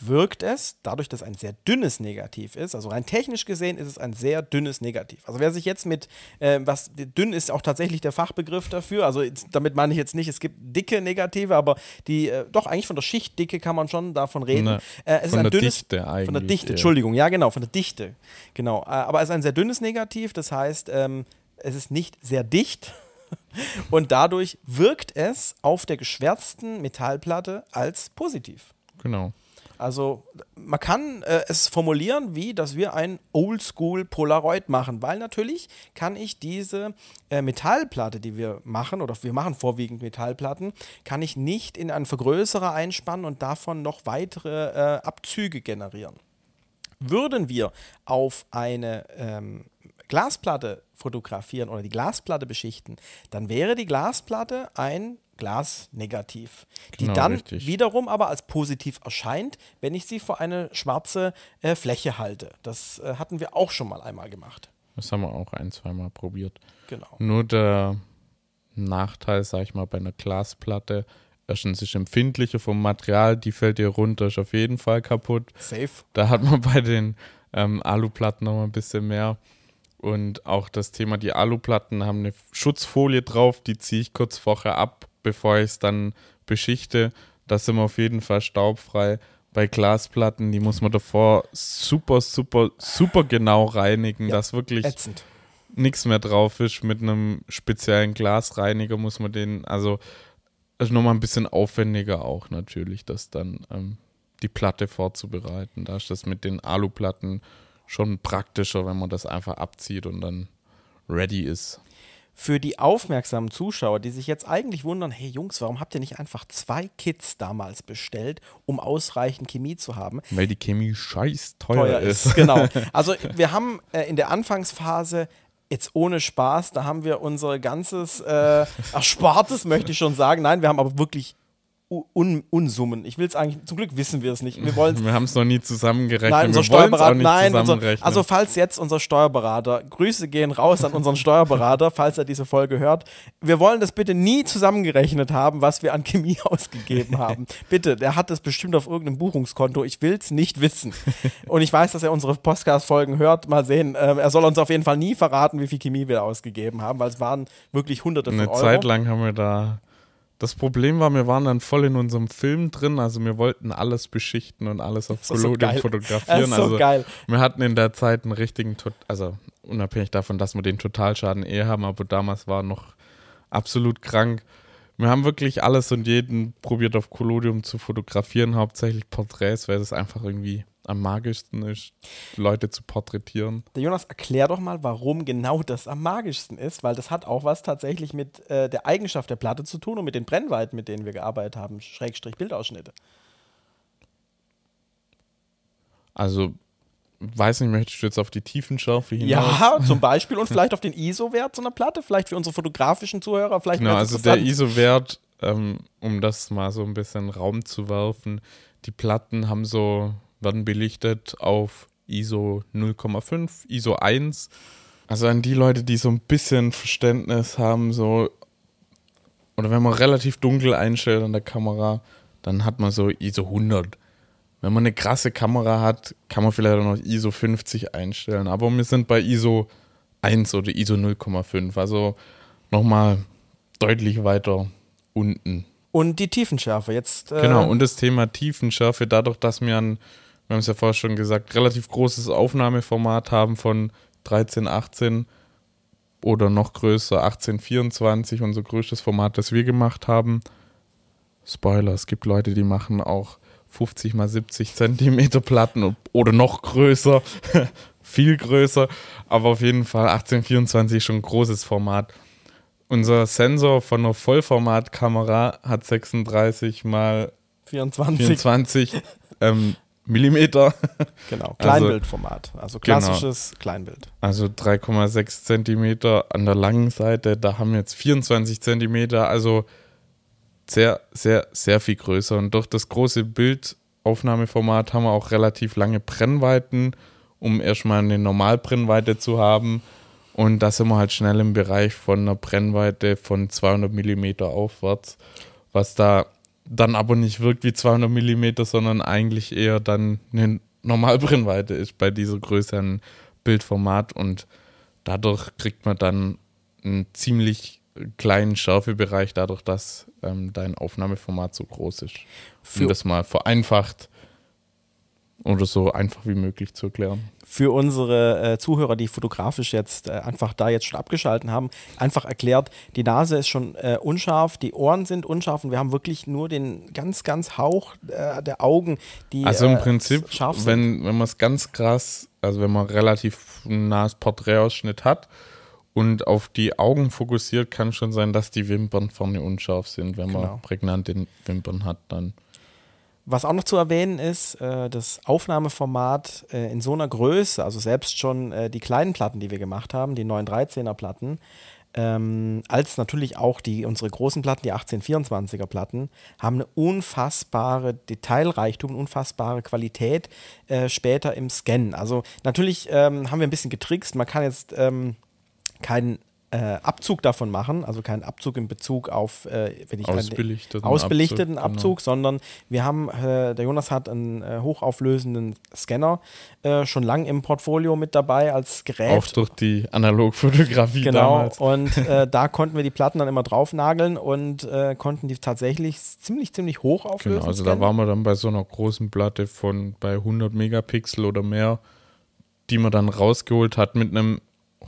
wirkt es, dadurch, dass ein sehr dünnes Negativ ist, also rein technisch gesehen ist es ein sehr dünnes Negativ. Also wer sich jetzt mit, äh, was dünn ist auch tatsächlich der Fachbegriff dafür, also jetzt, damit meine ich jetzt nicht, es gibt dicke Negative, aber die, äh, doch eigentlich von der Schichtdicke kann man schon davon reden. Ne, äh, es ist von ein der dünnes, Dichte Von der eigentlich Dichte. Entschuldigung, ja genau, von der Dichte. Genau, äh, aber es ist ein sehr dünnes Negativ, das heißt, ähm, es ist nicht sehr dicht. Und dadurch wirkt es auf der geschwärzten Metallplatte als positiv. Genau. Also man kann äh, es formulieren, wie dass wir ein Oldschool Polaroid machen, weil natürlich kann ich diese äh, Metallplatte, die wir machen, oder wir machen vorwiegend Metallplatten, kann ich nicht in einen Vergrößerer einspannen und davon noch weitere äh, Abzüge generieren. Würden wir auf eine ähm, Glasplatte fotografieren oder die Glasplatte beschichten, dann wäre die Glasplatte ein Glasnegativ, die Genau, dann richtig. wiederum aber als positiv erscheint, wenn ich sie vor eine schwarze äh, Fläche halte. Das äh, hatten wir auch schon mal einmal gemacht. Das haben wir auch ein, zweimal probiert. Genau. Nur der Nachteil, sag ich mal, bei einer Glasplatte, erstens ist empfindlicher vom Material, die fällt dir runter, ist auf jeden Fall kaputt. Safe. Da hat man bei den ähm, Aluplatten noch mal ein bisschen mehr Und auch das Thema, die Aluplatten haben eine Schutzfolie drauf, die ziehe ich kurz vorher ab, bevor ich es dann beschichte. Da sind wir auf jeden Fall staubfrei. Bei Glasplatten, die muss man davor super, super, super genau reinigen, Ja, dass wirklich nichts mehr drauf ist. Mit einem speziellen Glasreiniger muss man den, also ist nochmal ein bisschen aufwendiger auch natürlich, das dann ähm, die Platte vorzubereiten. Da ist das mit den Aluplatten schon praktischer, wenn man das einfach abzieht und dann ready ist. Für die aufmerksamen Zuschauer, die sich jetzt eigentlich wundern, hey Jungs, warum habt ihr nicht einfach zwei Kits damals bestellt, um ausreichend Chemie zu haben? Weil die Chemie scheiß teuer, teuer ist. ist. Genau. Also wir haben äh, in der Anfangsphase jetzt ohne Spaß, da haben wir unser ganzes äh, Erspartes, möchte ich schon sagen. Nein, wir haben aber wirklich Un Unsummen. Ich will es eigentlich, zum Glück wissen wir es nicht. Wir Wir haben es noch nie zusammengerechnet. Nein, unser wir Steuerberater, nicht nein, unser, also falls jetzt unser Steuerberater, Grüße gehen raus an unseren Steuerberater, falls er diese Folge hört. Wir wollen das bitte nie zusammengerechnet haben, was wir an Chemie ausgegeben haben. bitte, der hat das bestimmt auf irgendeinem Buchungskonto. Ich will es nicht wissen. Und ich weiß, dass er unsere Podcast-Folgen hört. Mal sehen. Ähm, er soll uns auf jeden Fall nie verraten, wie viel Chemie wir ausgegeben haben, weil es waren wirklich hunderte von Eine Euro. Zeit lang haben wir da. Das Problem war, wir waren dann voll in unserem Film drin, also wir wollten alles beschichten und alles auf so Collodium geil. fotografieren. Das ist so also geil. wir hatten in der Zeit einen richtigen, also unabhängig davon, dass wir den Totalschaden eh haben, aber damals war noch absolut krank. Wir haben wirklich alles und jeden probiert auf Collodium zu fotografieren, hauptsächlich Porträts, weil es einfach irgendwie am magischsten ist, Leute zu porträtieren. Der Jonas, erklär doch mal, warum genau das am magischsten ist, weil das hat auch was tatsächlich mit äh, der Eigenschaft der Platte zu tun und mit den Brennweiten, mit denen wir gearbeitet haben, Schrägstrich Bildausschnitte. Also, weiß nicht, möchtest du jetzt auf die Tiefenschärfe hinaus? Ja, zum Beispiel und vielleicht auf den ISO-Wert so einer Platte, vielleicht für unsere fotografischen Zuhörer, vielleicht Genau, also der. ISO-Wert, ähm, um das mal so ein bisschen Raum zu werfen, die Platten haben so, werden belichtet auf ISO 0,5, ISO 1. Also an die Leute, die so ein bisschen Verständnis haben, so, oder wenn man relativ dunkel einstellt an der Kamera, dann hat man so ISO 100. Wenn man eine krasse Kamera hat, kann man vielleicht auch noch ISO 50 einstellen. Aber wir sind bei ISO 1 oder ISO 0,5. Also nochmal deutlich weiter unten. Und die Tiefenschärfe jetzt. Äh, Genau, und das Thema Tiefenschärfe, dadurch, dass wir ein, wir haben es ja vorher schon gesagt, relativ großes Aufnahmeformat haben von 13, 18 oder noch größer, 18, 24, unser größtes Format, das wir gemacht haben. Spoiler, es gibt Leute, die machen auch 50 mal 70 Zentimeter Platten oder noch größer, viel größer, aber auf jeden Fall 1824 ist schon ein großes Format. Unser Sensor von einer Vollformatkamera hat 36 mal 24. 24 ähm, Millimeter, Genau, Also- Kleinbildformat. Also Genau. klassisches Kleinbild. also 3,6 Zentimeter an der langen Seite. Da haben wir jetzt 24 Zentimeter, also sehr, sehr, sehr viel größer. Und durch das große Bildaufnahmeformat haben wir auch relativ lange Brennweiten, um erstmal eine Normalbrennweite zu haben. Und da sind wir halt schnell im Bereich von einer Brennweite von 200 Millimeter aufwärts, was da dann aber nicht wirkt wie 200 Millimeter, sondern eigentlich eher dann eine Normalbrennweite ist bei dieser größeren Bildformat und dadurch kriegt man dann einen ziemlich kleinen Schärfebereich, dadurch, dass ähm, dein Aufnahmeformat so groß ist. Für- um das mal vereinfacht oder so einfach wie möglich zu erklären. für unsere äh, Zuhörer, die fotografisch jetzt äh, einfach da jetzt schon abgeschalten haben, einfach erklärt, die Nase ist schon äh, unscharf, die Ohren sind unscharf und wir haben wirklich nur den ganz, ganz Hauch äh, der Augen, die Also im äh, Prinzip, scharf sind. wenn, wenn man es ganz krass, also wenn man relativ nahes Porträtausschnitt hat und auf die Augen fokussiert, kann schon sein, dass die Wimpern vorne unscharf sind. Wenn Genau. man prägnante Wimpern hat, dann. Was auch noch zu erwähnen ist, äh, das Aufnahmeformat äh, in so einer Größe, also selbst schon äh, die kleinen Platten, die wir gemacht haben, die 913er Platten, ähm, als natürlich auch die, unsere großen Platten, die 1824er Platten, haben eine unfassbare Detailreichtum, unfassbare Qualität äh, später im Scannen. Also natürlich ähm, haben wir ein bisschen getrickst. Man kann jetzt ähm, keinen äh, Abzug davon machen, also keinen Abzug in Bezug auf, äh, wenn ich ausbelichteten, ausbelichteten Abzug, Abzug, genau. sondern wir haben, äh, der Jonas hat einen äh, hochauflösenden Scanner äh, schon lang im Portfolio mit dabei als Gerät. Auch durch die Analogfotografie Genau, damals. und äh, da konnten wir die Platten dann immer draufnageln und konnten die tatsächlich ziemlich, ziemlich hoch auflösen. Genau, also da scannen. waren wir dann bei so einer großen Platte von bei 100 Megapixel oder mehr, die man dann rausgeholt hat mit einem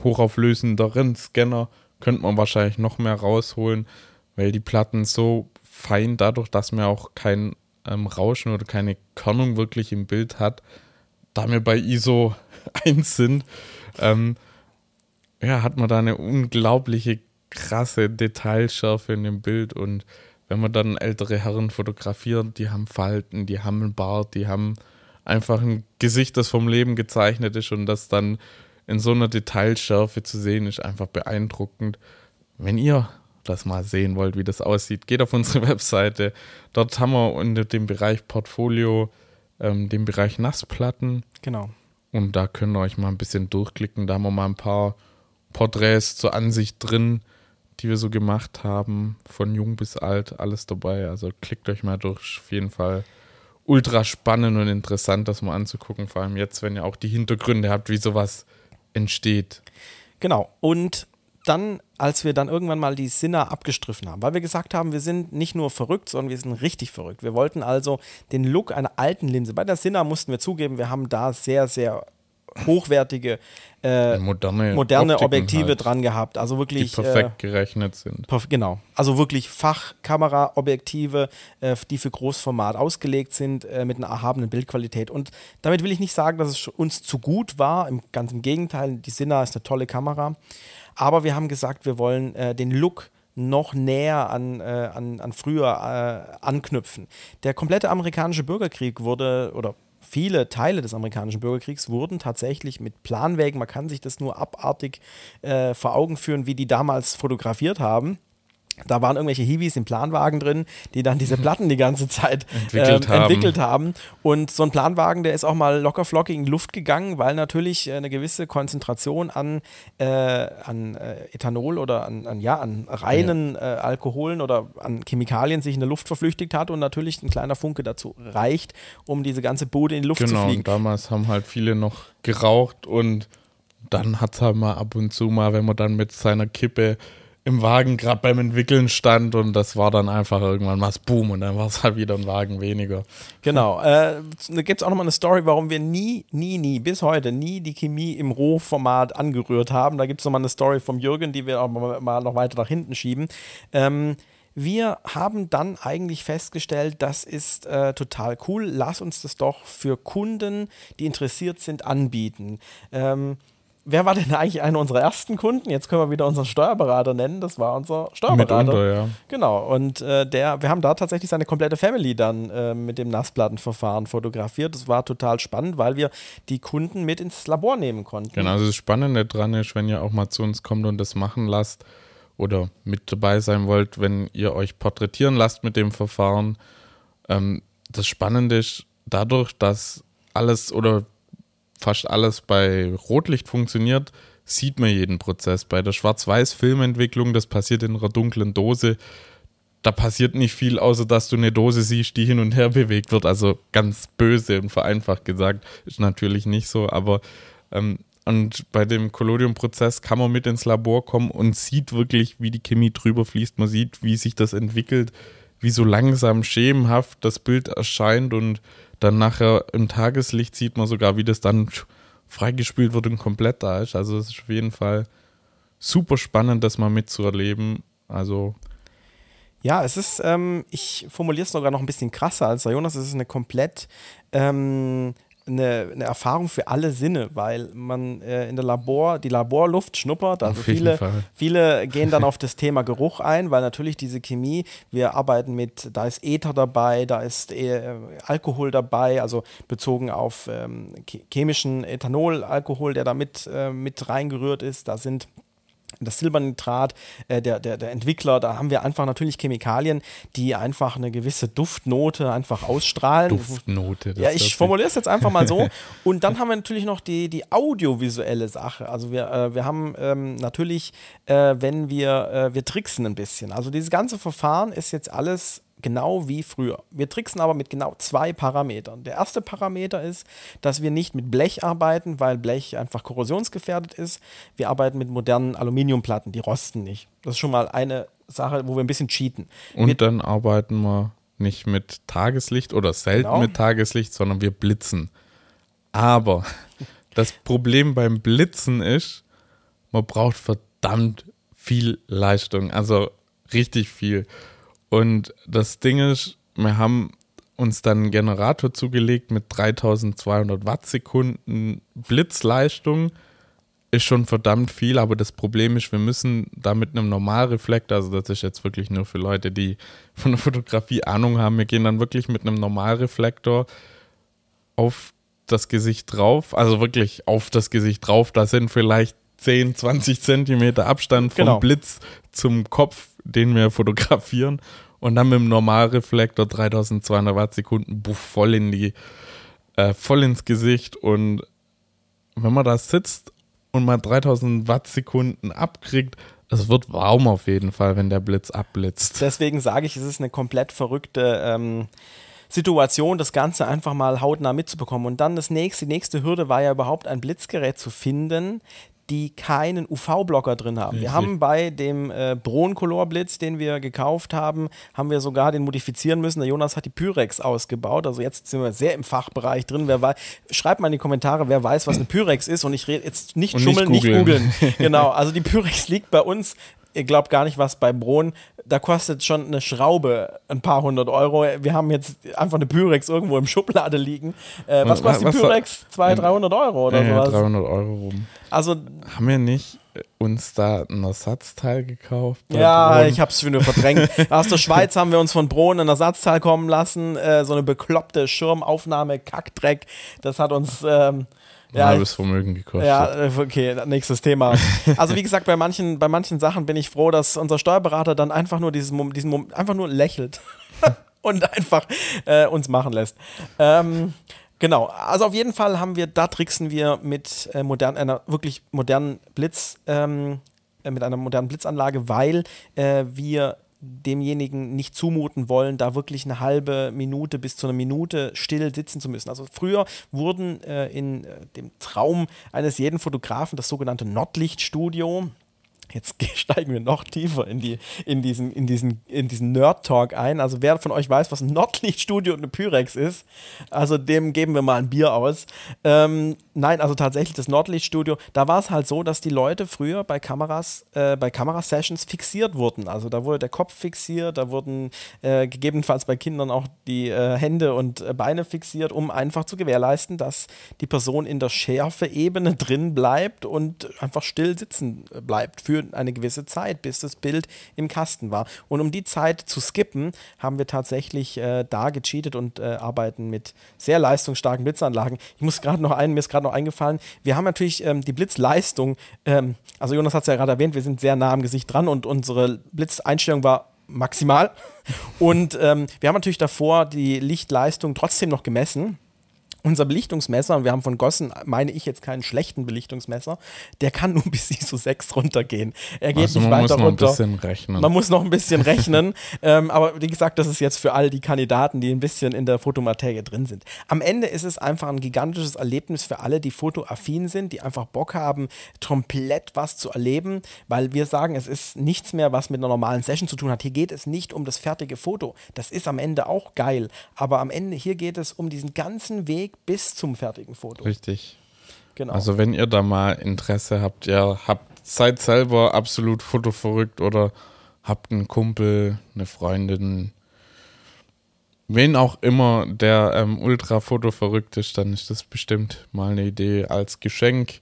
hochauflösenderen Scanner, könnte man wahrscheinlich noch mehr rausholen, weil die Platten so fein, dadurch, dass man auch kein ähm, Rauschen oder keine Körnung wirklich im Bild hat, da wir bei ISO 1 sind, ähm, ja, hat man da eine unglaubliche krasse Detailschärfe in dem Bild. Und wenn man dann ältere Herren fotografiert, die haben Falten, die haben einen Bart, die haben einfach ein Gesicht, das vom Leben gezeichnet ist und das dann in so einer Detailschärfe zu sehen, ist einfach beeindruckend. Wenn ihr das mal sehen wollt, wie das aussieht, geht auf unsere Webseite. Dort haben wir unter dem Bereich Portfolio ähm, den Bereich Nassplatten Genau. und da könnt ihr euch mal ein bisschen durchklicken. Da haben wir mal ein paar Porträts zur Ansicht drin, die wir so gemacht haben, von jung bis alt, alles dabei. Also klickt euch mal durch. Auf jeden Fall ultra spannend und interessant, das mal anzugucken. Vor allem jetzt, wenn ihr auch die Hintergründe habt, wie sowas entsteht. Genau. Und dann, als wir dann irgendwann mal die Sinner abgestriffen haben, weil wir gesagt haben, wir sind nicht nur verrückt, sondern wir sind richtig verrückt. Wir wollten also den Look einer alten Linse. Bei der Sinner mussten wir zugeben, wir haben da sehr, sehr hochwertige, äh, Moderne, moderne Optiken Objektive halt, dran gehabt. Also die wirklich. perfekt gerechnet sind. Perf genau. Also wirklich Fachkamera-Objektive, äh, die für Großformat ausgelegt sind, äh, mit einer erhabenen Bildqualität. Und damit will ich nicht sagen, dass es uns zu gut war. Im, ganz im Gegenteil, die Sinna ist eine tolle Kamera. Aber wir haben gesagt, wir wollen äh, den Look noch näher an, äh, an, an früher äh, anknüpfen. Der komplette amerikanische Bürgerkrieg wurde, oder viele Teile des amerikanischen Bürgerkriegs wurden tatsächlich mit Planwägen, man kann sich das nur abartig äh, vor Augen führen, wie die damals fotografiert haben. Da waren irgendwelche Hiwis im Planwagen drin, die dann diese Platten die ganze Zeit Entwickelt ähm, haben. entwickelt haben. Und so ein Planwagen, der ist auch mal locker flockig in die Luft gegangen, weil natürlich äh, eine gewisse Konzentration an, äh, an äh, Ethanol oder an, an, ja, an reinen äh, Alkoholen oder an Chemikalien sich in der Luft verflüchtigt hat und natürlich ein kleiner Funke dazu reicht, um diese ganze Bude in die Luft zu Genau, fliegen. und damals haben halt viele noch geraucht und dann hat es halt mal ab und zu mal, wenn man dann mit seiner Kippe im Wagen gerade beim Entwickeln stand und das war dann einfach irgendwann mal Boom und dann war es halt wieder ein Wagen weniger. Genau. Äh, da gibt es auch nochmal eine Story, warum wir nie, nie, nie, bis heute nie die Chemie im Rohformat angerührt haben. Da gibt es nochmal eine Story vom Jürgen, die wir auch mal noch weiter nach hinten schieben. Ähm, wir haben dann eigentlich festgestellt, das ist äh, total cool. Lass uns das doch für Kunden, die interessiert sind, anbieten. Ähm, wer war denn eigentlich einer unserer ersten Kunden? Jetzt können wir wieder unseren Steuerberater nennen. Das war unser Steuerberater. Mitunter, ja. Genau, und äh, der, wir haben da tatsächlich seine komplette Family dann äh, mit dem Nassplattenverfahren fotografiert. Das war total spannend, weil wir die Kunden mit ins Labor nehmen konnten. Genau, also das Spannende dran ist, wenn ihr auch mal zu uns kommt und das machen lasst oder mit dabei sein wollt, wenn ihr euch porträtieren lasst mit dem Verfahren. Ähm, das Spannende ist, dadurch, dass alles oder fast alles bei Rotlicht funktioniert, sieht man jeden Prozess. Bei der Schwarz-Weiß-Filmentwicklung, das passiert in einer dunklen Dose, da passiert nicht viel, außer dass du eine Dose siehst, die hin und her bewegt wird. Also ganz böse und vereinfacht gesagt, ist natürlich nicht so, aber ähm, und bei dem Collodium-Prozess kann man mit ins Labor kommen und sieht wirklich, wie die Chemie drüber fließt. Man sieht, wie sich das entwickelt, wie so langsam schemenhaft das Bild erscheint und dann nachher im Tageslicht sieht man sogar, wie das dann freigespült wird und komplett da ist. Also es ist auf jeden Fall super spannend, das mal mitzuerleben. Also Ja, es ist, ähm, ich formuliere es sogar noch ein bisschen krasser als Jonas, es ist eine komplett ähm, eine, eine Erfahrung für alle Sinne, weil man äh, in der Labor, die Laborluft schnuppert. Also viele, Fall. viele gehen dann auf das Thema Geruch ein, weil natürlich diese Chemie, wir arbeiten mit, da ist Ether dabei, da ist äh, Alkohol dabei, also bezogen auf ähm, che- chemischen Ethanol, Alkohol, der da mit, äh, mit reingerührt ist, da sind das Silbernitrat, äh, der, der, der Entwickler, da haben wir einfach natürlich Chemikalien, die einfach eine gewisse Duftnote einfach ausstrahlen. Duftnote. Ja, ich formuliere es jetzt einfach mal so. Und dann haben wir natürlich noch die, die audiovisuelle Sache. Also wir, äh, wir haben ähm, natürlich, äh, wenn wir, äh, wir tricksen ein bisschen. Also dieses ganze Verfahren ist jetzt alles genau wie früher. Wir tricksen aber mit genau zwei Parametern. Der erste Parameter ist, dass wir nicht mit Blech arbeiten, weil Blech einfach korrosionsgefährdet ist. Wir arbeiten mit modernen Aluminiumplatten, die rosten nicht. Das ist schon mal eine Sache, wo wir ein bisschen cheaten. Und wir, dann arbeiten wir nicht mit Tageslicht oder selten Genau. mit Tageslicht, sondern wir blitzen. Aber das Problem beim Blitzen ist, man braucht verdammt viel Leistung, also richtig viel. Und das Ding ist, wir haben uns dann einen Generator zugelegt mit 3200 Wattsekunden Blitzleistung. Ist schon verdammt viel, aber das Problem ist, wir müssen da mit einem Normalreflektor, also das ist jetzt wirklich nur für Leute, die von der Fotografie Ahnung haben, wir gehen dann wirklich mit einem Normalreflektor auf das Gesicht drauf, also wirklich auf das Gesicht drauf. Da sind vielleicht 10, 20 Zentimeter Abstand vom Genau. Blitz zum Kopf, den wir fotografieren. Und dann mit dem Normalreflektor 3200 Wattsekunden, buff, voll in die, äh, voll ins Gesicht. Und wenn man da sitzt und mal 3000 Wattsekunden abkriegt, es wird warm auf jeden Fall, wenn der Blitz abblitzt. deswegen sage ich, es ist eine komplett verrückte ähm, Situation, das Ganze einfach mal hautnah mitzubekommen. Und dann das nächste, die nächste Hürde war ja überhaupt ein Blitzgerät zu finden, die keinen UV-Blocker drin haben. Wir Richtig. haben bei dem äh, Broncolor-Blitz, den wir gekauft haben, haben wir sogar den modifizieren müssen. Der Jonas hat die Pyrex ausgebaut. Also jetzt sind wir sehr im Fachbereich drin. Wer weiß, schreibt mal in die Kommentare, wer weiß, was eine Pyrex ist. Und ich rede jetzt nicht Und schummeln, nicht googeln. googeln. genau, also die Pyrex liegt bei uns. Ihr glaubt gar nicht, was bei Bron, da kostet schon eine Schraube ein paar hundert Euro. Wir haben jetzt einfach eine Pyrex irgendwo im Schublade liegen. Äh, was Was- kostet die Pyrex? 200, 300 Euro oder Ja, sowas? 300 Euro rum. Also, Haben wir nicht äh, uns da ein Ersatzteil gekauft? ja, Braun? ich hab's wieder verdrängt. Aus der Schweiz haben wir uns von Bron ein Ersatzteil kommen lassen. Äh, so eine bekloppte Schirmaufnahme, Kackdreck. Das hat uns. Ähm, ja, halbes Vermögen gekostet. Ja, okay, nächstes Thema. Also wie gesagt, bei manchen, bei manchen Sachen bin ich froh, dass unser Steuerberater dann einfach nur diesen, diesen Mom- einfach nur lächelt und einfach äh, uns machen lässt. Ähm, genau, also auf jeden Fall haben wir, da tricksen wir mit äh, modern, einer wirklich modernen Blitz, ähm, äh, mit einer modernen Blitzanlage, weil äh, wir demjenigen nicht zumuten wollen, da wirklich eine halbe Minute bis zu einer Minute still sitzen zu müssen. Also früher wurden äh, in äh, dem Traum eines jeden Fotografen das sogenannte Nordlichtstudio Jetzt steigen wir noch tiefer in, die, in diesen, in diesen, in diesen Nerd-Talk ein. Also wer von euch weiß, was ein Nordlichtstudio und eine Pyrex ist, also dem geben wir mal ein Bier aus. Ähm, nein, also tatsächlich das Nordlichtstudio, da war es halt so, dass die Leute früher bei Kameras, äh, bei Kamerasessions fixiert wurden. Also da wurde der Kopf fixiert, da wurden äh, gegebenenfalls bei Kindern auch die äh, Hände und äh, Beine fixiert, um einfach zu gewährleisten, dass die Person in der Schärfe-Ebene drin bleibt und einfach still sitzen äh, bleibt für eine gewisse Zeit, bis das Bild im Kasten war. Und um die Zeit zu skippen, haben wir tatsächlich äh, da gecheatet und äh, arbeiten mit sehr leistungsstarken Blitzanlagen. Ich muss gerade noch einen, mir ist gerade noch eingefallen, wir haben natürlich ähm, die Blitzleistung, ähm, also Jonas hat es ja gerade erwähnt, wir sind sehr nah am Gesicht dran und unsere Blitzeinstellung war maximal. Und ähm, wir haben natürlich davor die Lichtleistung trotzdem noch gemessen. Unser Belichtungsmesser, und wir haben von Gossen, meine ich jetzt keinen schlechten Belichtungsmesser, der kann nur bis ISO 6 runtergehen. Er geht Also nicht man weiter muss noch ein runter. bisschen rechnen. Man muss noch ein bisschen rechnen. ähm, aber wie gesagt, das ist jetzt für all die Kandidaten, die ein bisschen in der Fotomaterie drin sind. Am Ende ist es einfach ein gigantisches Erlebnis für alle, die fotoaffin sind, die einfach Bock haben, komplett was zu erleben, weil wir sagen, es ist nichts mehr, was mit einer normalen Session zu tun hat. Hier geht es nicht um das fertige Foto. Das ist am Ende auch geil. Aber am Ende, hier geht es um diesen ganzen Weg bis zum fertigen Foto. Richtig. Genau. Also wenn ihr da mal Interesse habt, ja, habt, seid selber absolut fotoverrückt oder habt einen Kumpel, eine Freundin, wen auch immer, der ähm, ultra fotoverrückt ist, dann ist das bestimmt mal eine Idee als Geschenk,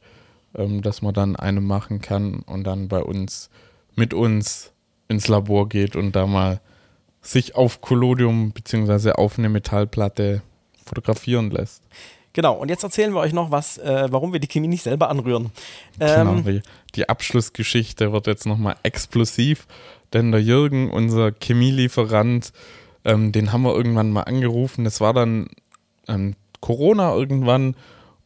ähm, dass man dann eine machen kann und dann bei uns, mit uns ins Labor geht und da mal sich auf Collodium beziehungsweise auf eine Metallplatte fotografieren lässt. Genau, und jetzt erzählen wir euch noch, was, äh, warum wir die Chemie nicht selber anrühren. Genau, Ähm, die, die Abschlussgeschichte wird jetzt nochmal explosiv, denn der Jürgen, unser Chemielieferant, ähm, den haben wir irgendwann mal angerufen. Das war dann ähm, Corona irgendwann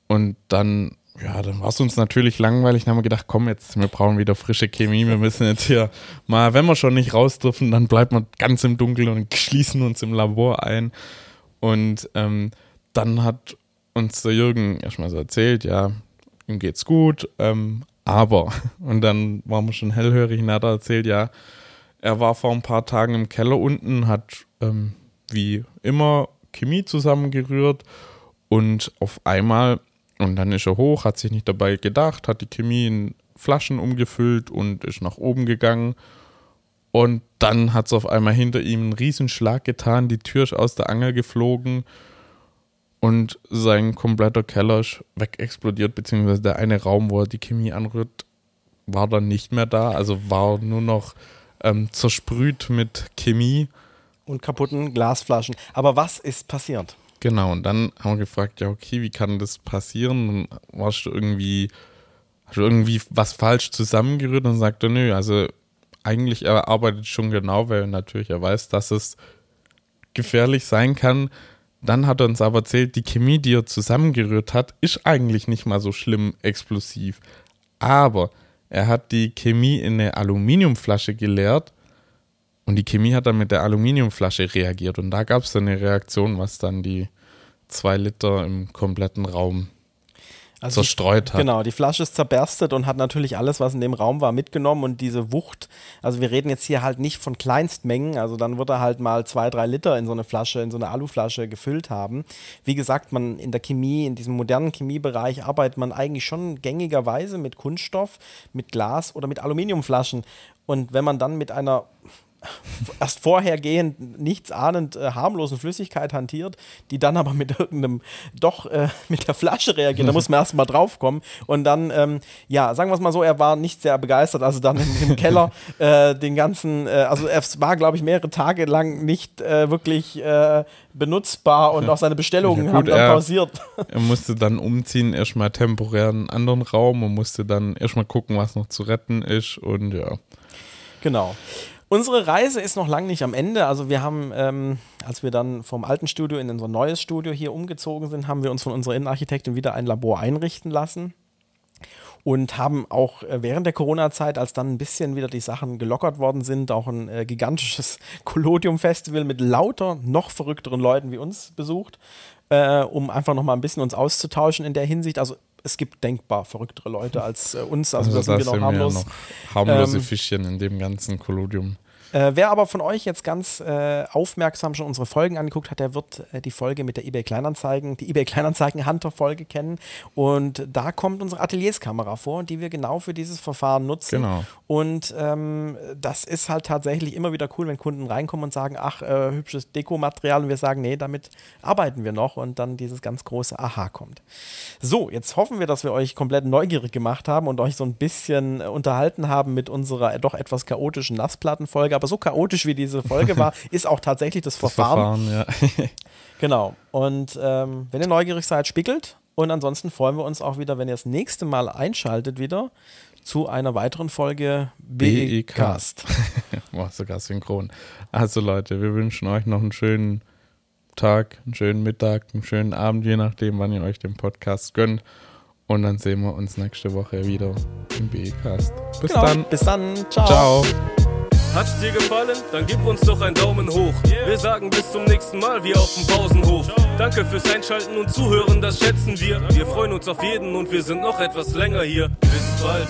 und dann, ja, dann war es uns natürlich langweilig. Dann haben wir gedacht, komm jetzt, wir brauchen wieder frische Chemie. Wir müssen jetzt hier mal, wenn wir schon nicht raus dürfen, dann bleiben wir ganz im Dunkeln und schließen uns im Labor ein. Und ähm, dann hat uns der Jürgen erstmal so erzählt, ja, ihm geht's gut, ähm, aber, und dann waren wir schon hellhörig und hat er erzählt, ja, er war vor ein paar Tagen im Keller unten, hat ähm, wie immer Chemie zusammengerührt und auf einmal, und dann ist er hoch, hat sich nicht dabei gedacht, hat die Chemie in Flaschen umgefüllt und ist nach oben gegangen. Und dann hat es auf einmal hinter ihm einen Riesenschlag getan, die Tür ist aus der Angel geflogen und sein kompletter Keller ist wegexplodiert, beziehungsweise der eine Raum, wo er die Chemie anrührt, war dann nicht mehr da, also war nur noch ähm, zersprüht mit Chemie. und kaputten Glasflaschen. Aber was ist passiert? Genau, und dann haben wir gefragt, ja, okay, wie kann das passieren? Dann warst du irgendwie, hast du irgendwie was falsch zusammengerührt und sagt er, nö, also eigentlich er arbeitet schon genau, weil natürlich er weiß, dass es gefährlich sein kann. Dann hat er uns aber erzählt, die Chemie, die er zusammengerührt hat, ist eigentlich nicht mal so schlimm explosiv. Aber er hat die Chemie in eine Aluminiumflasche geleert und die Chemie hat dann mit der Aluminiumflasche reagiert. Und da gab es dann eine Reaktion, was dann die zwei Liter im kompletten Raum Also zerstreut die, hat. Genau, die Flasche ist zerberstet und hat natürlich alles, was in dem Raum war, mitgenommen und diese Wucht, also wir reden jetzt hier halt nicht von Kleinstmengen, also dann wird er halt mal zwei, drei Liter in so eine Flasche, in so eine Aluflasche gefüllt haben. Wie gesagt, man in der Chemie, in diesem modernen Chemiebereich arbeitet man eigentlich schon gängigerweise mit Kunststoff, mit Glas oder mit Aluminiumflaschen und wenn man dann mit einer erst vorhergehend nichts ahnend äh, harmlosen Flüssigkeit hantiert, die dann aber mit irgendeinem doch äh, mit der Flasche reagiert. Da muss man erst mal drauf kommen. Und dann, ähm, ja, sagen wir es mal so, er war nicht sehr begeistert, also dann im, im Keller äh, den ganzen, äh, also es war, glaube ich, mehrere Tage lang nicht äh, wirklich äh, benutzbar und auch seine Bestellungen Ja, gut, haben dann er- pausiert. Er musste dann umziehen, erstmal temporär in einen anderen Raum und musste dann erstmal gucken, was noch zu retten ist. Und ja, Genau. Unsere Reise ist noch lange nicht am Ende. Also wir haben, ähm, als wir dann vom alten Studio in unser neues Studio hier umgezogen sind, haben wir uns von unserer Innenarchitektin wieder ein Labor einrichten lassen und haben auch äh, während der Corona-Zeit, als dann ein bisschen wieder die Sachen gelockert worden sind, auch ein äh, gigantisches Collodium-Festival mit lauter noch verrückteren Leuten wie uns besucht, äh, um einfach noch mal ein bisschen uns auszutauschen in der Hinsicht. Also es gibt denkbar verrücktere Leute als äh, uns, also, also, da sind wir da noch sind harmlos. noch harmlose Ähm, Fischchen in dem ganzen Kolodium. Äh, wer aber von euch jetzt ganz äh, aufmerksam schon unsere Folgen angeguckt hat, der wird äh, die Folge mit der eBay Kleinanzeigen, die eBay Kleinanzeigen Hunter Folge kennen. Und da kommt unsere Atelierskamera vor, die wir genau für dieses Verfahren nutzen. Genau. Und ähm, das ist halt tatsächlich immer wieder cool, wenn Kunden reinkommen und sagen, ach, äh, hübsches Dekomaterial und wir sagen, nee, damit arbeiten wir noch und dann dieses ganz große Aha kommt. So, jetzt hoffen wir, dass wir euch komplett neugierig gemacht haben und euch so ein bisschen äh, unterhalten haben mit unserer doch etwas chaotischen Nassplattenfolge. Aber so chaotisch wie diese Folge war, ist auch tatsächlich das, Das Verfahren. Verfahren, ja. Genau. Und ähm, wenn ihr neugierig seid, spiegelt. Und ansonsten freuen wir uns auch wieder, wenn ihr das nächste Mal einschaltet wieder zu einer weiteren Folge BE BE-Cast. War sogar synchron. Also Leute, wir wünschen euch noch einen schönen Tag, einen schönen Mittag, einen schönen Abend, je nachdem, wann ihr euch den Podcast gönnt. Und dann sehen wir uns nächste Woche wieder im BE-Cast. Bis Genau. dann. Bis dann. Ciao. Ciao. Hat's dir gefallen? Dann gib uns doch einen Daumen hoch. Wir sagen bis zum nächsten Mal, wie auf dem Pausenhof. Danke fürs Einschalten und Zuhören, das schätzen wir. Wir freuen uns auf jeden und wir sind noch etwas länger hier. Bis bald.